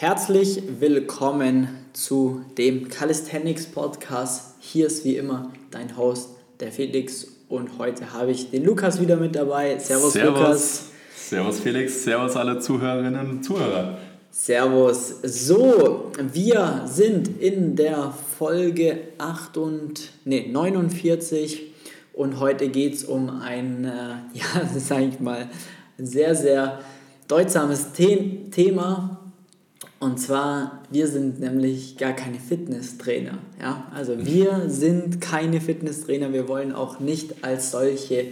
Herzlich willkommen zu dem Calisthenics Podcast. Hier ist wie immer dein Host, der Felix. Und heute habe ich den Lukas wieder mit dabei. Servus, Servus. Lukas. Servus Felix, Servus alle Zuhörerinnen und Zuhörer. Servus. So, wir sind in der Folge 8 und, nee, 49 und heute geht es um ein, äh, ja, sage ich mal, sehr, sehr bedeutsames The Thema. Und zwar, wir sind nämlich gar keine Fitnesstrainer. Ja? Also wir sind keine Fitnesstrainer, wir wollen auch nicht als solche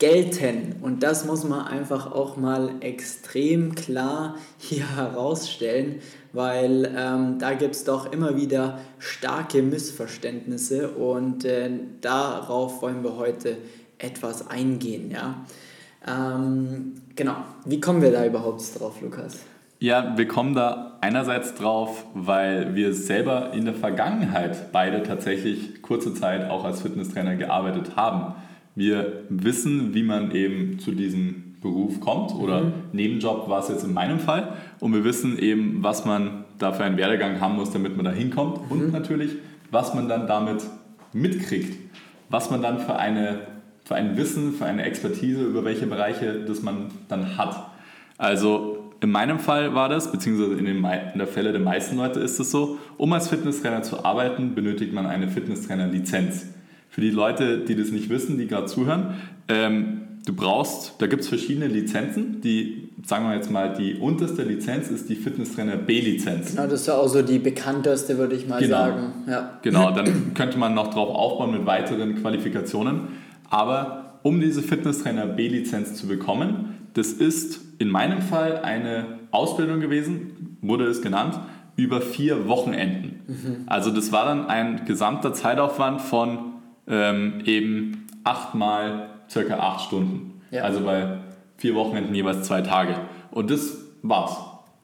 gelten. Und das muss man einfach auch mal extrem klar hier herausstellen, weil ähm, da gibt es doch immer wieder starke Missverständnisse und äh, darauf wollen wir heute etwas eingehen. Ja? Ähm, genau, wie kommen wir da überhaupt drauf, Lukas? Ja, wir kommen da einerseits drauf, weil wir selber in der Vergangenheit beide tatsächlich kurze Zeit auch als Fitnesstrainer gearbeitet haben. Wir wissen, wie man eben zu diesem Beruf kommt oder mhm. Nebenjob war es jetzt in meinem Fall und wir wissen eben, was man da für einen Werdegang haben muss, damit man da hinkommt mhm. und natürlich, was man dann damit mitkriegt, was man dann für, eine, für ein Wissen, für eine Expertise über welche Bereiche das man dann hat. Also in meinem Fall war das, beziehungsweise in, den, in der Fälle der meisten Leute ist es so, um als Fitnesstrainer zu arbeiten, benötigt man eine Fitnesstrainer-Lizenz. Für die Leute, die das nicht wissen, die gerade zuhören, ähm, du brauchst, da gibt es verschiedene Lizenzen. Die, sagen wir jetzt mal, die unterste Lizenz ist die Fitnesstrainer B-Lizenz. Genau, das ist ja auch so die bekannteste, würde ich mal genau. sagen. Ja. Genau, dann könnte man noch drauf aufbauen mit weiteren Qualifikationen. Aber um diese Fitnesstrainer B-Lizenz zu bekommen, das ist in meinem Fall eine Ausbildung gewesen, wurde es genannt, über vier Wochenenden. Mhm. Also das war dann ein gesamter Zeitaufwand von ähm, eben achtmal circa acht Stunden. Ja. Also bei vier Wochenenden jeweils zwei Tage. Und das war's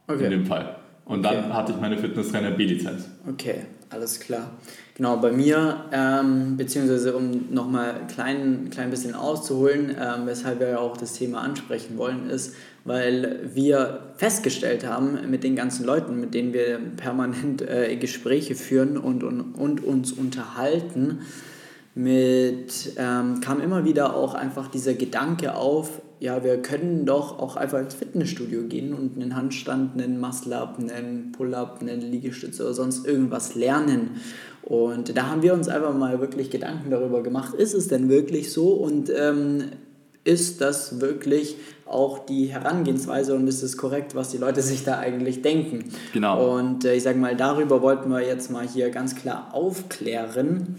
okay. in dem Fall. Und okay. dann hatte ich meine Fitnesstrainer B-Lizenz. Okay, alles klar. Genau, bei mir, ähm, beziehungsweise um nochmal ein klein, klein bisschen auszuholen, ähm, weshalb wir ja auch das Thema ansprechen wollen, ist, weil wir festgestellt haben mit den ganzen Leuten, mit denen wir permanent äh, Gespräche führen und, und, und uns unterhalten, mit, ähm, kam immer wieder auch einfach dieser Gedanke auf, ja, wir können doch auch einfach ins Fitnessstudio gehen und einen Handstand, einen Muscle-Up, einen Pull-Up, einen Liegestütze oder sonst irgendwas lernen. Und da haben wir uns einfach mal wirklich Gedanken darüber gemacht, ist es denn wirklich so und ähm, ist das wirklich auch die Herangehensweise und ist es korrekt, was die Leute sich da eigentlich denken? Genau. Und äh, ich sage mal, darüber wollten wir jetzt mal hier ganz klar aufklären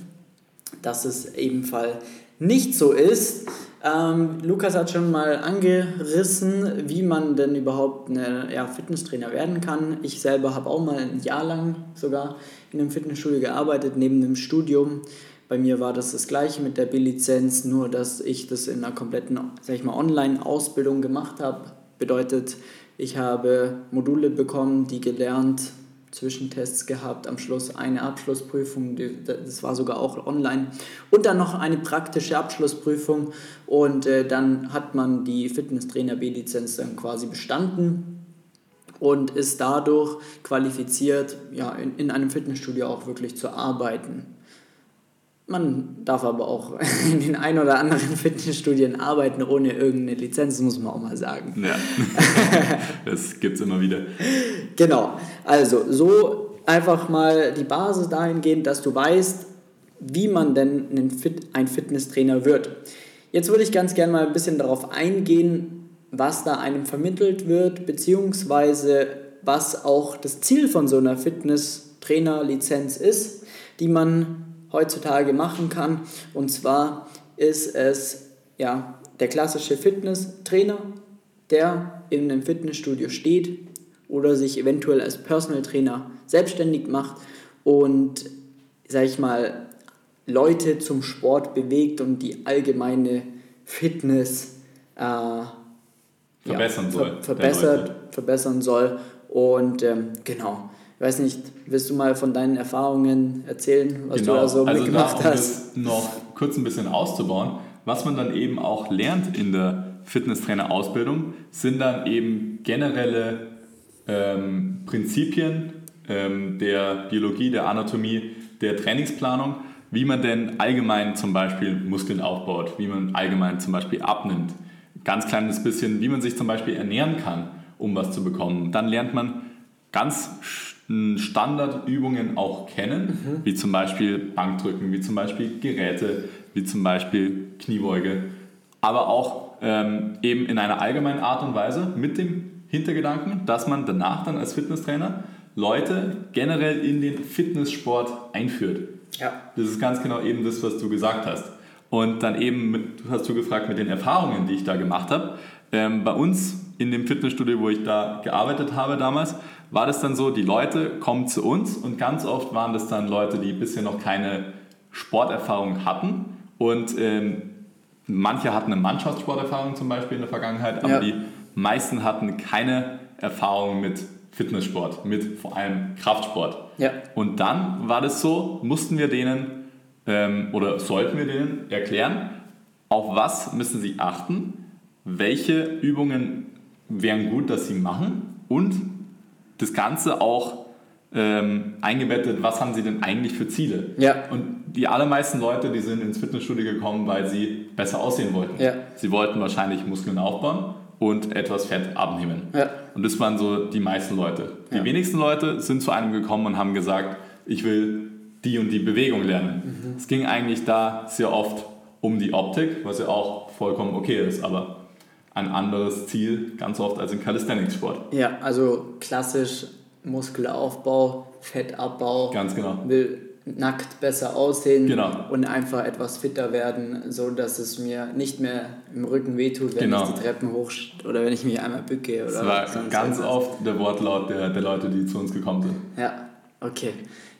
dass es ebenfalls nicht so ist. Ähm, Lukas hat schon mal angerissen, wie man denn überhaupt eine, ja, Fitnesstrainer werden kann. Ich selber habe auch mal ein Jahr lang sogar in einem Fitnessstudio gearbeitet, neben dem Studium. Bei mir war das das gleiche mit der B-Lizenz, nur dass ich das in einer kompletten, Online-Ausbildung gemacht habe. Bedeutet, ich habe Module bekommen, die gelernt Zwischentests gehabt, am Schluss eine Abschlussprüfung, das war sogar auch online und dann noch eine praktische Abschlussprüfung und äh, dann hat man die Fitnesstrainer B-Lizenz dann quasi bestanden und ist dadurch qualifiziert, ja, in, in einem Fitnessstudio auch wirklich zu arbeiten. Man darf aber auch in den ein oder anderen Fitnessstudien arbeiten ohne irgendeine Lizenz, muss man auch mal sagen. Ja, das gibt es immer wieder. Genau, also so einfach mal die Basis dahingehend, dass du weißt, wie man denn ein, Fit ein Fitnesstrainer wird. Jetzt würde ich ganz gerne mal ein bisschen darauf eingehen, was da einem vermittelt wird, beziehungsweise was auch das Ziel von so einer Fitnesstrainer-Lizenz ist, die man heutzutage machen kann. Und zwar ist es ja, der klassische Fitnesstrainer, der in einem Fitnessstudio steht oder sich eventuell als Personal Trainer selbstständig macht und, sag ich mal, Leute zum Sport bewegt und die allgemeine Fitness äh, verbessern ja, soll. Ver verbessert, verbessern soll. Und ähm, genau, ich weiß nicht, willst du mal von deinen Erfahrungen erzählen, was genau. du da so also mitgemacht noch, um hast? Noch kurz ein bisschen auszubauen, was man dann eben auch lernt in der Fitnesstrainer-Ausbildung, sind dann eben generelle ähm, Prinzipien ähm, der Biologie, der Anatomie, der Trainingsplanung, wie man denn allgemein zum Beispiel Muskeln aufbaut, wie man allgemein zum Beispiel abnimmt. Ganz kleines bisschen, wie man sich zum Beispiel ernähren kann, um was zu bekommen. Dann lernt man ganz Standardübungen auch kennen, mhm. wie zum Beispiel Bankdrücken, wie zum Beispiel Geräte, wie zum Beispiel Kniebeuge, aber auch ähm, eben in einer allgemeinen Art und Weise mit dem Hintergedanken, dass man danach dann als Fitnesstrainer Leute generell in den Fitnesssport einführt. Ja. Das ist ganz genau eben das, was du gesagt hast. Und dann eben, mit, hast du gefragt mit den Erfahrungen, die ich da gemacht habe. Ähm, bei uns in dem Fitnessstudio, wo ich da gearbeitet habe damals, war das dann so, die Leute kommen zu uns und ganz oft waren das dann Leute, die bisher noch keine Sporterfahrung hatten und ähm, manche hatten eine Mannschaftssporterfahrung zum Beispiel in der Vergangenheit, aber ja. die meisten hatten keine Erfahrung mit Fitnesssport, mit vor allem Kraftsport. Ja. Und dann war das so, mussten wir denen ähm, oder sollten wir denen erklären, auf was müssen sie achten, welche Übungen wären gut, dass sie machen und das Ganze auch ähm, eingebettet, was haben sie denn eigentlich für Ziele? Ja. Und die allermeisten Leute, die sind ins Fitnessstudio gekommen, weil sie besser aussehen wollten. Ja. Sie wollten wahrscheinlich Muskeln aufbauen und etwas Fett abnehmen. Ja. Und das waren so die meisten Leute. Die ja. wenigsten Leute sind zu einem gekommen und haben gesagt, ich will die und die Bewegung lernen. Mhm. Es ging eigentlich da sehr oft um die Optik, was ja auch vollkommen okay ist, aber ein anderes Ziel ganz oft als im Calisthenics-Sport. Ja, also klassisch Muskelaufbau, Fettabbau. Ganz genau. Will nackt besser aussehen genau. und einfach etwas fitter werden, so dass es mir nicht mehr im Rücken wehtut, wenn genau. ich die Treppen hoch oder wenn ich mich einmal bücke. Oder das war ganz etwas. oft der Wortlaut der, der Leute, die zu uns gekommen sind. Ja, okay.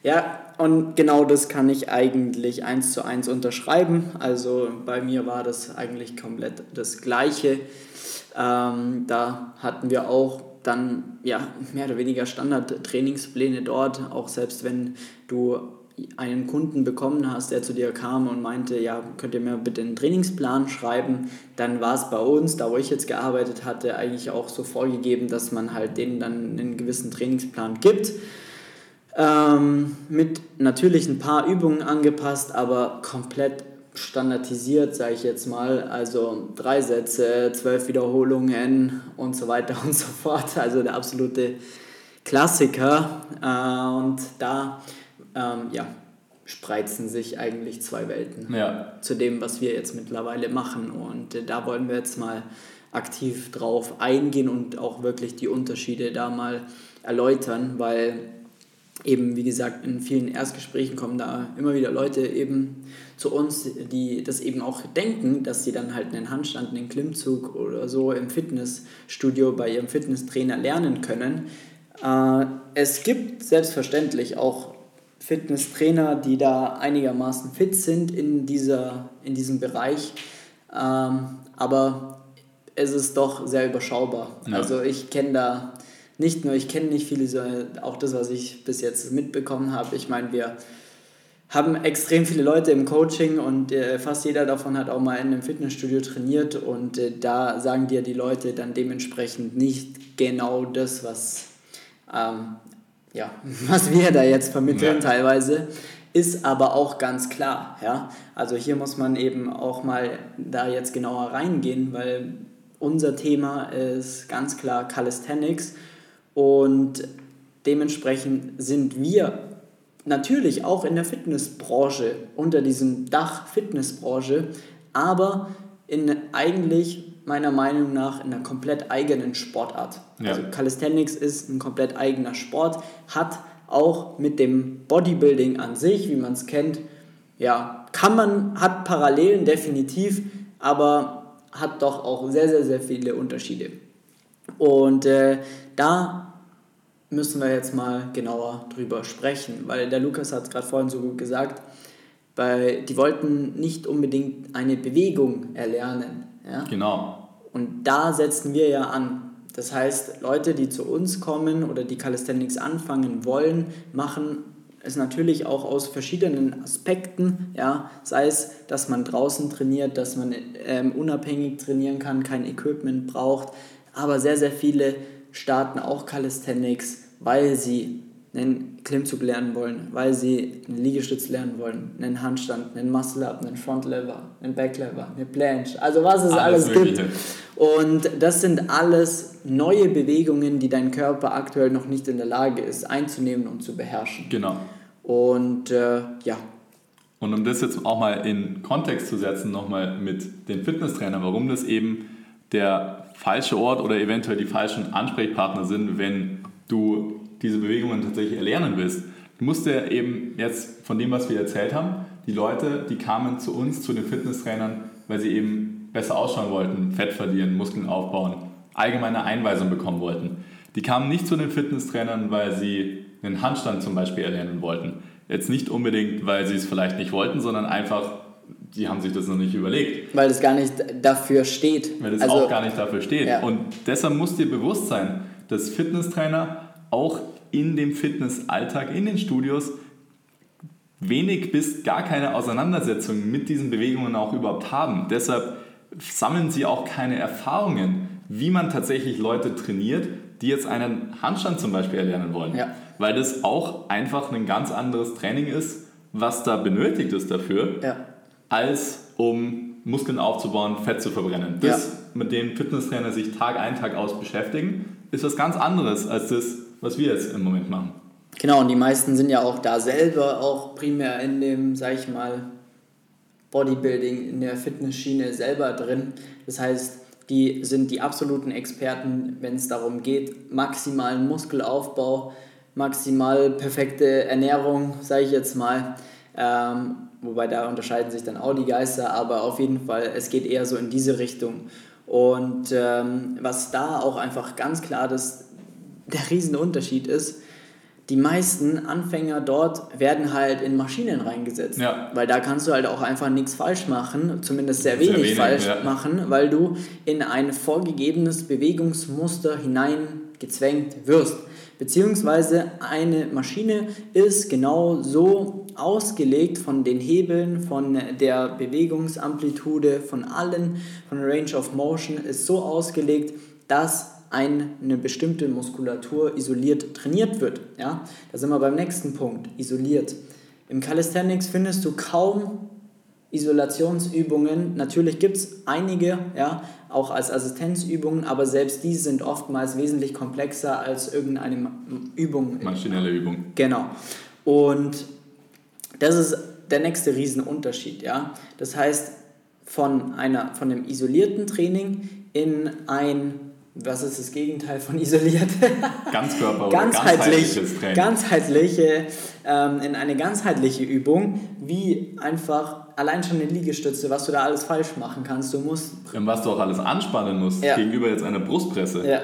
Ja, und genau das kann ich eigentlich eins zu eins unterschreiben. Also bei mir war das eigentlich komplett das Gleiche. Ähm, da hatten wir auch dann ja mehr oder weniger Standard-Trainingspläne dort, auch selbst wenn du einen Kunden bekommen hast, der zu dir kam und meinte, ja, könnt ihr mir bitte einen Trainingsplan schreiben, dann war es bei uns, da wo ich jetzt gearbeitet hatte, eigentlich auch so vorgegeben, dass man halt denen dann einen gewissen Trainingsplan gibt. Ähm, mit natürlich ein paar Übungen angepasst, aber komplett standardisiert, sage ich jetzt mal. Also drei Sätze, zwölf Wiederholungen und so weiter und so fort. Also der absolute Klassiker. Äh, und da ähm, ja, spreizen sich eigentlich zwei Welten ja. zu dem, was wir jetzt mittlerweile machen. Und äh, da wollen wir jetzt mal aktiv drauf eingehen und auch wirklich die Unterschiede da mal erläutern, weil eben, wie gesagt, in vielen Erstgesprächen kommen da immer wieder Leute eben zu uns, die das eben auch denken, dass sie dann halt einen Handstand, einen Klimmzug oder so im Fitnessstudio bei ihrem Fitnesstrainer lernen können. Äh, es gibt selbstverständlich auch Fitnesstrainer, die da einigermaßen fit sind in, dieser, in diesem Bereich, ähm, aber es ist doch sehr überschaubar. Ja. Also ich kenne da nicht nur, ich kenne nicht viele, sondern auch das, was ich bis jetzt mitbekommen habe. Ich meine, wir haben extrem viele Leute im Coaching und äh, fast jeder davon hat auch mal in einem Fitnessstudio trainiert und äh, da sagen dir die Leute dann dementsprechend nicht genau das, was, ähm, ja, was wir da jetzt vermitteln ja. teilweise, ist aber auch ganz klar. Ja? Also hier muss man eben auch mal da jetzt genauer reingehen, weil unser Thema ist ganz klar Calisthenics und dementsprechend sind wir natürlich auch in der Fitnessbranche, unter diesem Dach Fitnessbranche, aber in eigentlich meiner Meinung nach in einer komplett eigenen Sportart. Ja. Also Calisthenics ist ein komplett eigener Sport, hat auch mit dem Bodybuilding an sich, wie man es kennt, ja, kann man, hat Parallelen definitiv, aber hat doch auch sehr, sehr, sehr viele Unterschiede. Und äh, da müssen wir jetzt mal genauer drüber sprechen, weil der Lukas hat es gerade vorhin so gut gesagt, weil die wollten nicht unbedingt eine Bewegung erlernen. Ja? Genau. Und da setzen wir ja an. Das heißt, Leute, die zu uns kommen oder die Calisthenics anfangen wollen, machen es natürlich auch aus verschiedenen Aspekten, ja, sei es, dass man draußen trainiert, dass man ähm, unabhängig trainieren kann, kein Equipment braucht, aber sehr, sehr viele starten auch Calisthenics, weil sie einen Klimmzug lernen wollen, weil sie einen Liegestütz lernen wollen, einen Handstand, einen Muscle-Up, einen Front-Lever, einen Back-Lever, eine Planche, also was es alles, alles gibt. Und das sind alles neue Bewegungen, die dein Körper aktuell noch nicht in der Lage ist einzunehmen und zu beherrschen. Genau. Und äh, ja. Und um das jetzt auch mal in Kontext zu setzen, nochmal mit den Fitnesstrainern, warum das eben der falsche Ort oder eventuell die falschen Ansprechpartner sind, wenn du diese Bewegungen tatsächlich erlernen willst. Du musst ja eben jetzt von dem, was wir erzählt haben, die Leute, die kamen zu uns, zu den Fitnesstrainern, weil sie eben besser ausschauen wollten, Fett verlieren, Muskeln aufbauen, allgemeine Einweisung bekommen wollten. Die kamen nicht zu den Fitnesstrainern, weil sie einen Handstand zum Beispiel erlernen wollten. Jetzt nicht unbedingt, weil sie es vielleicht nicht wollten, sondern einfach, die haben sich das noch nicht überlegt. Weil es gar nicht dafür steht. Weil es also, auch gar nicht dafür steht. Ja. Und deshalb muss dir bewusst sein, dass Fitnesstrainer auch in dem Fitnessalltag, in den Studios wenig bis gar keine Auseinandersetzung mit diesen Bewegungen auch überhaupt haben. Deshalb sammeln sie auch keine Erfahrungen, wie man tatsächlich Leute trainiert, die jetzt einen Handstand zum Beispiel erlernen wollen. Ja. Weil das auch einfach ein ganz anderes Training ist, was da benötigt ist dafür, ja. als um Muskeln aufzubauen, Fett zu verbrennen. Das, ja. mit dem Fitnesstrainer sich Tag ein, Tag aus beschäftigen, ist was ganz anderes als das, was wir jetzt im Moment machen. Genau, und die meisten sind ja auch da selber auch primär in dem, sag ich mal, Bodybuilding, in der Fitnessschiene selber drin. Das heißt, die sind die absoluten Experten, wenn es darum geht, maximalen Muskelaufbau, maximal perfekte Ernährung, sage ich jetzt mal. Ähm, wobei da unterscheiden sich dann auch die Geister, aber auf jeden Fall, es geht eher so in diese Richtung. Und ähm, was da auch einfach ganz klar das der Riesenunterschied ist, die meisten Anfänger dort werden halt in Maschinen reingesetzt. Ja. Weil da kannst du halt auch einfach nichts falsch machen, zumindest sehr, sehr wenig, wenig, falsch ja. machen, weil du in ein vorgegebenes Bewegungsmuster hineingezwängt wirst. Beziehungsweise eine Maschine ist genau so ausgelegt von den Hebeln, von der Bewegungsamplitude, von allen, von Range of Motion, ist so ausgelegt, dass eine bestimmte Muskulatur isoliert trainiert wird. Ja? Da sind wir beim nächsten Punkt, isoliert. Im Calisthenics findest du kaum Isolationsübungen. Natürlich gibt es einige, ja, auch als Assistenzübungen, aber selbst die sind oftmals wesentlich komplexer als irgendeine Übung. Maschinelle Übung. Genau. Und das ist der nächste Riesenunterschied. Ja? Das heißt, von, einer, von einem isolierten Training in ein was ist das Gegenteil von isoliert? Ganzkörper oder Ganzheitlich, Training. Ganzheitliche, ähm, in eine ganzheitliche Übung, wie einfach allein schon eine Liegestütze, was du da alles falsch machen kannst. Du musst. Und was du auch alles anspannen musst, ja. gegenüber jetzt einer Brustpresse. Ja.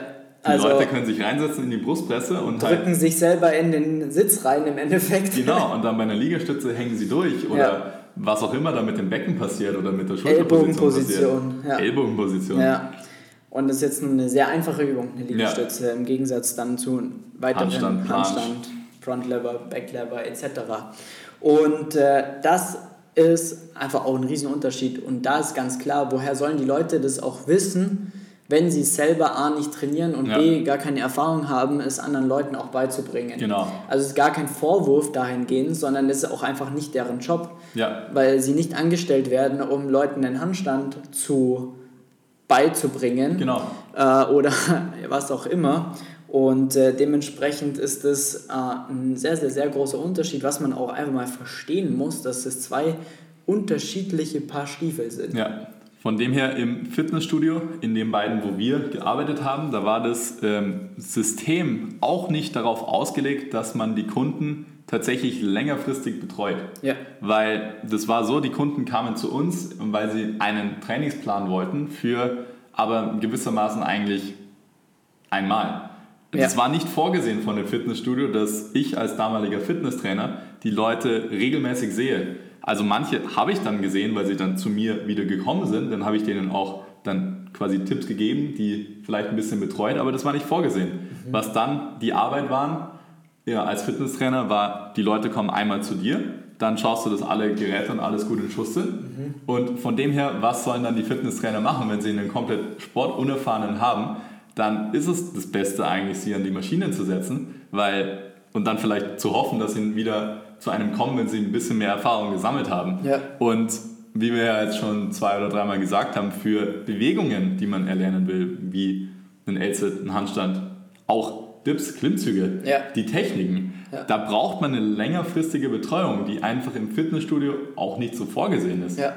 Die also Leute können sich reinsetzen in die Brustpresse und drücken halt sich selber in den Sitz rein im Endeffekt. Genau, und dann bei einer Liegestütze hängen sie durch oder ja. was auch immer da mit dem Becken passiert oder mit der Schulterposition Ellbogenposition. Ja. Ellbogenposition. Ja. Und das ist jetzt eine sehr einfache Übung, eine Liegestütze, ja. im Gegensatz dann zu weiteren Handstand, Handstand Frontlever, Backlever etc. Und äh, das ist einfach auch ein Riesenunterschied. Und da ist ganz klar, woher sollen die Leute das auch wissen, wenn sie selber A nicht trainieren und ja. B gar keine Erfahrung haben, es anderen Leuten auch beizubringen. Genau. Also es ist gar kein Vorwurf dahingehend, sondern es ist auch einfach nicht deren Job. Ja. Weil sie nicht angestellt werden, um Leuten den Handstand zu beizubringen genau. äh, oder was auch immer. Und äh, dementsprechend ist es äh, ein sehr, sehr, sehr großer Unterschied, was man auch einfach mal verstehen muss, dass es zwei unterschiedliche Paar Stiefel sind. Ja, von dem her im Fitnessstudio, in den beiden, wo wir gearbeitet haben, da war das ähm, System auch nicht darauf ausgelegt, dass man die Kunden tatsächlich längerfristig betreut. Ja. Weil das war so, die Kunden kamen zu uns, weil sie einen Trainingsplan wollten für aber gewissermaßen eigentlich einmal. Es ja. war nicht vorgesehen von dem Fitnessstudio, dass ich als damaliger Fitnesstrainer die Leute regelmäßig sehe. Also manche habe ich dann gesehen, weil sie dann zu mir wieder gekommen sind. Dann habe ich denen auch dann quasi Tipps gegeben, die vielleicht ein bisschen betreut, aber das war nicht vorgesehen. Mhm. Was dann die Arbeit waren, ja, als Fitnesstrainer war, die Leute kommen einmal zu dir, dann schaust du, dass alle Geräte und alles gut in Schuss sind. Mhm. Und von dem her, was sollen dann die Fitnesstrainer machen, wenn sie einen komplett sportunerfahrenen haben, dann ist es das Beste eigentlich, sie an die Maschine zu setzen, weil und dann vielleicht zu hoffen, dass sie wieder zu einem kommen, wenn sie ein bisschen mehr Erfahrung gesammelt haben. Ja. Und wie wir ja jetzt schon zwei oder dreimal gesagt haben, für Bewegungen, die man erlernen will, wie ein L-Sit, ein Handstand, auch Dips, Klimmzüge, Ja. die Techniken, Ja. da braucht man eine längerfristige Betreuung, die einfach im Fitnessstudio auch nicht so vorgesehen ist. Ja.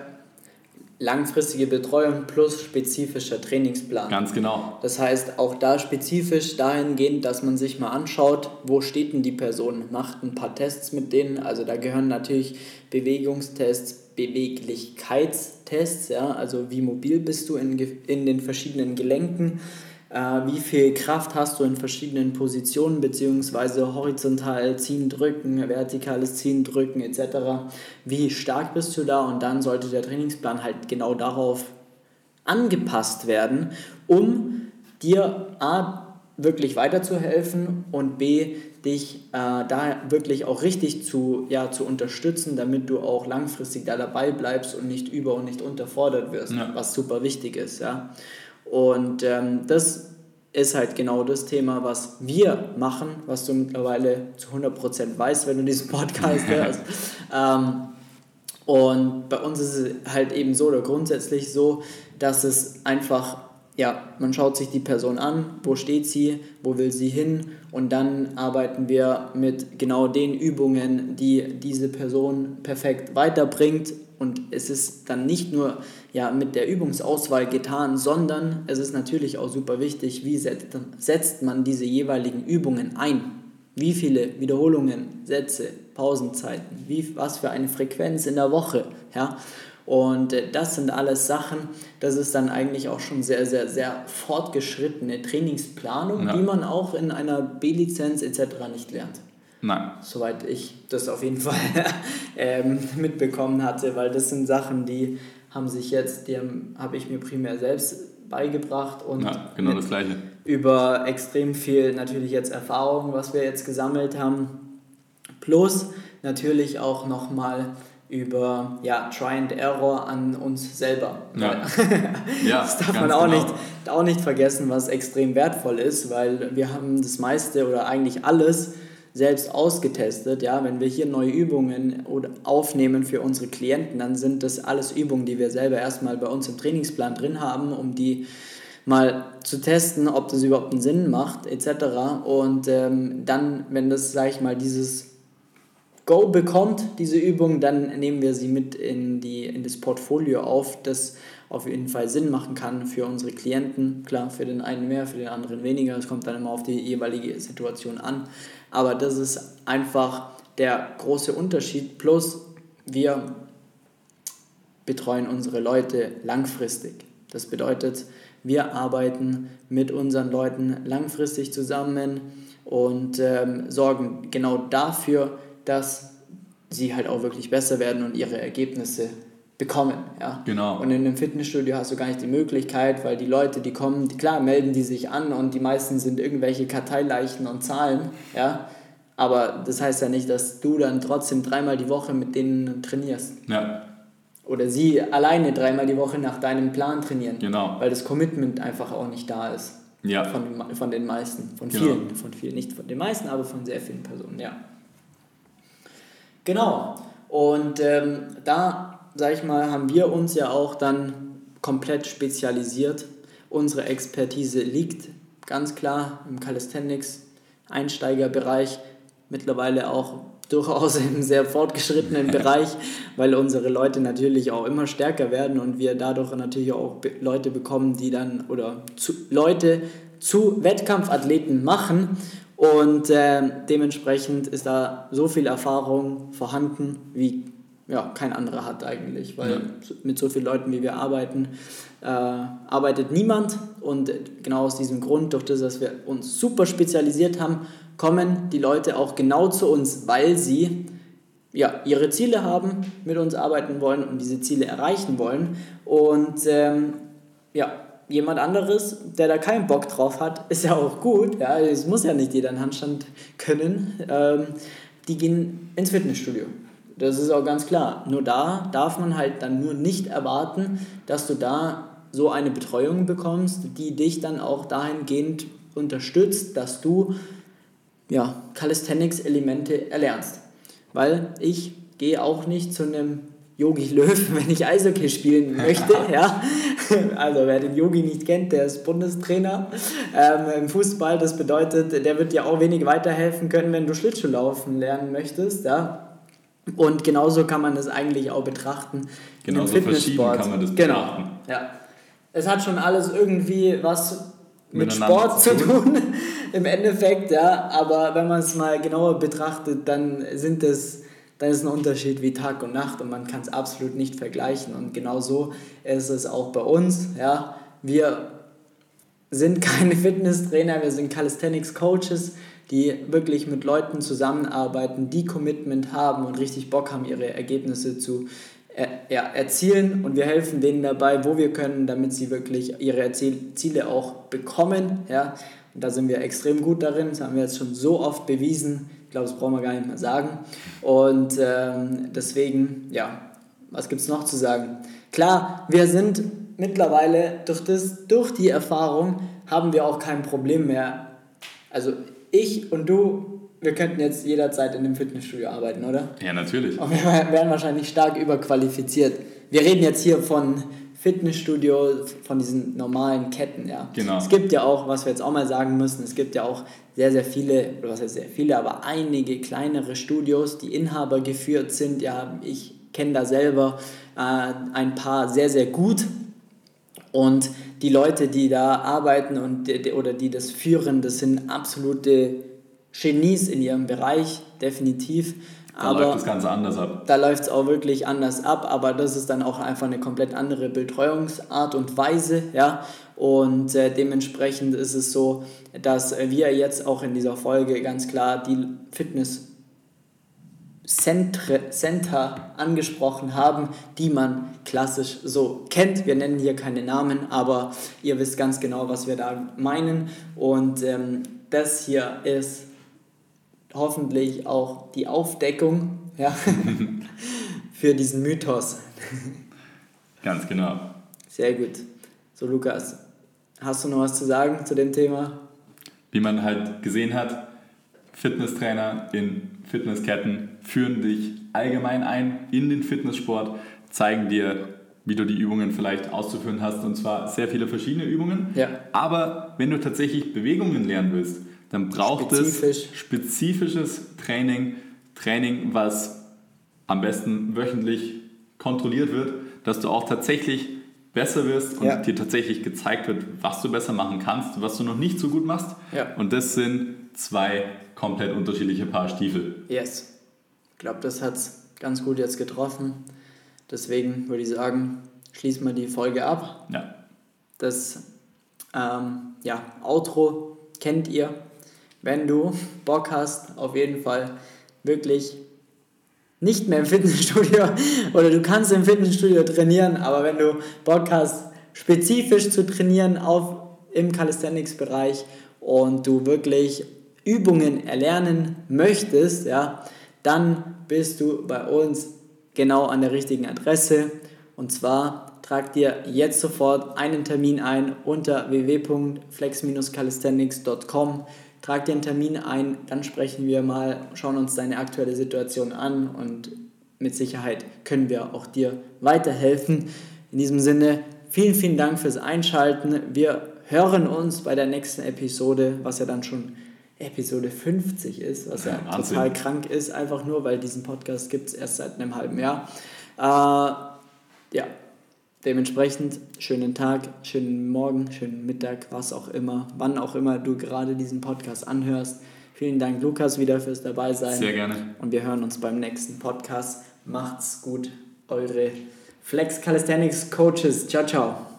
Langfristige Betreuung plus spezifischer Trainingsplan. Ganz genau. Das heißt, auch da spezifisch dahingehend, dass man sich mal anschaut, wo steht denn die Person, macht ein paar Tests mit denen. Also da gehören natürlich Bewegungstests, Beweglichkeitstests, ja, also wie mobil bist du in, in den verschiedenen Gelenken, wie viel Kraft hast du in verschiedenen Positionen, beziehungsweise horizontal ziehen, drücken, vertikales ziehen, drücken etc. Wie stark bist du da und dann sollte der Trainingsplan halt genau darauf angepasst werden, um dir A wirklich weiterzuhelfen und B dich äh, da wirklich auch richtig zu, ja, zu unterstützen, damit du auch langfristig da dabei bleibst und nicht über- und nicht unterfordert wirst, Ja. was super wichtig ist. Ja? Und ähm, das ist halt genau das Thema, was wir machen, was du mittlerweile zu 100% weißt, wenn du diesen Podcast hörst. ähm, und bei uns ist es halt eben so oder grundsätzlich so, dass es einfach, ja, man schaut sich die Person an, wo steht sie, wo will sie hin? Und dann arbeiten wir mit genau den Übungen, die diese Person perfekt weiterbringt. Und es ist dann nicht nur ja, mit der Übungsauswahl getan, sondern es ist natürlich auch super wichtig, wie setzt, man diese jeweiligen Übungen ein. Wie viele Wiederholungen, Sätze, Pausenzeiten, wie, was für eine Frequenz in der Woche. Ja? Und äh, das sind alles Sachen, das ist dann eigentlich auch schon sehr, sehr, sehr fortgeschrittene Trainingsplanung, Ja. die man auch in einer B-Lizenz etc. nicht lernt. Nein. Soweit ich das auf jeden Fall ähm, mitbekommen hatte, weil das sind Sachen, die haben sich jetzt, die haben- habe ich mir primär selbst beigebracht und Ja, genau das Gleiche. über extrem viel natürlich jetzt Erfahrung, was wir jetzt gesammelt haben, plus natürlich auch nochmal über ja, Try and Error an uns selber. Ja. Ja, Das darf man auch, genau. nicht, auch nicht vergessen, was extrem wertvoll ist, weil wir haben das meiste oder eigentlich alles selbst ausgetestet. Ja, wenn wir hier neue Übungen aufnehmen für unsere Klienten, dann sind das alles Übungen, die wir selber erstmal bei uns im Trainingsplan drin haben, um die mal zu testen, ob das überhaupt einen Sinn macht, etc. Und ähm, dann, wenn das, sag ich mal, dieses Go bekommt, diese Übung, dann nehmen wir sie mit in, die, in das Portfolio auf, das auf jeden Fall Sinn machen kann für unsere Klienten. Klar, für den einen mehr, für den anderen weniger. Es kommt dann immer auf die jeweilige Situation an. Aber das ist einfach der große Unterschied. Plus, wir betreuen unsere Leute langfristig. Das bedeutet, wir arbeiten mit unseren Leuten langfristig zusammen und ähm, sorgen genau dafür, dass sie halt auch wirklich besser werden und ihre Ergebnisse bekommen. Ja? Genau. Und in einem Fitnessstudio hast du gar nicht die Möglichkeit, weil die Leute, die kommen, die, klar melden die sich an und die meisten sind irgendwelche Karteileichen und Zahlen, ja. Aber das heißt ja nicht, dass du dann trotzdem dreimal die Woche mit denen trainierst. Ja, Oder sie alleine dreimal die Woche nach deinem Plan trainieren. Genau. Weil das Commitment einfach auch nicht da ist. Ja. Von, den, von den meisten. Von Genau. vielen. Von vielen. Nicht von den meisten, aber von sehr vielen Personen, ja. Genau. Und ähm, da, sag ich mal, haben wir uns ja auch dann komplett spezialisiert. Unsere Expertise liegt ganz klar im Calisthenics, Einsteigerbereich, mittlerweile auch durchaus im sehr fortgeschrittenen Bereich, weil unsere Leute natürlich auch immer stärker werden und wir dadurch natürlich auch Leute bekommen, die dann oder zu, Leute zu Wettkampfathleten machen und äh, dementsprechend ist da so viel Erfahrung vorhanden, wie ja, kein anderer hat eigentlich, weil Ja. mit so vielen Leuten, wie wir arbeiten, äh, arbeitet niemand und genau aus diesem Grund, durch das, dass wir uns super spezialisiert haben, kommen die Leute auch genau zu uns, weil sie ja, ihre Ziele haben, mit uns arbeiten wollen und diese Ziele erreichen wollen. Und ähm, ja, jemand anderes, der da keinen Bock drauf hat, ist ja auch gut. Ja, es muss ja nicht jeder einen Handstand können. Ähm, die gehen ins Fitnessstudio. Das ist auch ganz klar. Nur da darf man halt dann nur nicht erwarten, dass du da so eine Betreuung bekommst, die dich dann auch dahingehend unterstützt, dass du ja, Calisthenics-Elemente erlernst. Weil ich gehe auch nicht zu einem Yogi Löw, wenn ich Eishockey spielen möchte. ja. Also wer den Yogi nicht kennt, der ist Bundestrainer ähm, im Fußball. Das bedeutet, der wird dir auch wenig weiterhelfen können, wenn du Schlittschuhlaufen lernen möchtest. Ja. Und genauso kann man das eigentlich auch betrachten. Genauso Fitnesssport. kann man das genau. betrachten. Genau. Ja. Es hat schon alles irgendwie was mit Sport zu tun, im Endeffekt, ja. Aber wenn man es mal genauer betrachtet, dann sind es dann ist ein Unterschied wie Tag und Nacht und man kann es absolut nicht vergleichen. Und genau so ist es auch bei uns. Ja. Wir sind keine Fitnesstrainer, wir sind Calisthenics Coaches, die wirklich mit Leuten zusammenarbeiten, die Commitment haben und richtig Bock haben, ihre Ergebnisse zu er, ja, erzielen. Und wir helfen denen dabei, wo wir können, damit sie wirklich ihre Ziele auch bekommen. Ja. Und da sind wir extrem gut darin, das haben wir jetzt schon so oft bewiesen ich glaube, das brauchen wir gar nicht mehr sagen. Und ähm, deswegen, ja, was gibt es noch zu sagen? Klar, wir sind mittlerweile durch, das, durch die Erfahrung haben wir auch kein Problem mehr. Also ich und du, wir könnten jetzt jederzeit in einem Fitnessstudio arbeiten, oder? Ja, natürlich. Und wir wären wahrscheinlich stark überqualifiziert. Wir reden jetzt hier von Fitnessstudio, von diesen normalen Ketten, ja. Genau. Es gibt ja auch, was wir jetzt auch mal sagen müssen, es gibt ja auch sehr, sehr viele, oder was heißt sehr viele, aber einige kleinere Studios, die Inhaber geführt sind. Ja, ich kenne da selber äh, ein paar sehr, sehr gut. Und die Leute, die da arbeiten und, oder die das führen, das sind absolute Genies in ihrem Bereich, definitiv. Da aber läuft das Ganze anders ab. Da läuft es auch wirklich anders ab, aber das ist dann auch einfach eine komplett andere Betreuungsart und Weise, ja. Und äh, dementsprechend ist es so, dass wir jetzt auch in dieser Folge ganz klar die Fitness Center angesprochen haben, die man klassisch so kennt. Wir nennen hier keine Namen, aber ihr wisst ganz genau, was wir da meinen. Und ähm, das hier ist hoffentlich auch die Aufdeckung ja, für diesen Mythos. Ganz genau. Sehr gut. So, Lukas, hast du noch was zu sagen zu dem Thema? Wie man halt gesehen hat, Fitnesstrainer in Fitnessketten führen dich allgemein ein in den Fitnesssport, zeigen dir, wie du die Übungen vielleicht auszuführen hast und zwar sehr viele verschiedene Übungen. Ja. Aber wenn du tatsächlich Bewegungen lernen willst, dann braucht Spezifisch. es spezifisches Training, Training, was am besten wöchentlich kontrolliert wird, dass du auch tatsächlich besser wirst und ja. dir tatsächlich gezeigt wird, was du besser machen kannst, was du noch nicht so gut machst. Ja. Und das sind zwei komplett unterschiedliche Paar Stiefel. Yes. Ich glaube, das hat es ganz gut jetzt getroffen. Deswegen würde ich sagen, schließen wir die Folge ab. Ja. Das ähm, ja, Outro kennt ihr wenn du Bock hast, auf jeden Fall wirklich nicht mehr im Fitnessstudio oder du kannst im Fitnessstudio trainieren, aber wenn du Bock hast, spezifisch zu trainieren auf, im Calisthenics-Bereich und du wirklich Übungen erlernen möchtest, ja, dann bist du bei uns genau an der richtigen Adresse. Und zwar trag dir jetzt sofort einen Termin ein unter www.flex-calisthenics.com trag dir einen Termin ein, dann sprechen wir mal, schauen uns deine aktuelle Situation an und mit Sicherheit können wir auch dir weiterhelfen. In diesem Sinne, vielen, vielen Dank fürs Einschalten. Wir hören uns bei der nächsten Episode, was ja dann schon Episode 50 ist, was ja, ja total krank ist, einfach nur, weil diesen Podcast gibt es erst seit einem halben Jahr. Äh, ja, Dementsprechend schönen Tag, schönen Morgen, schönen Mittag, was auch immer, wann auch immer du gerade diesen Podcast anhörst. Vielen Dank, Lukas, wieder fürs Dabeisein. Sehr gerne. Und wir hören uns beim nächsten Podcast. Macht's gut, eure Flex Calisthenics Coaches. Ciao, ciao.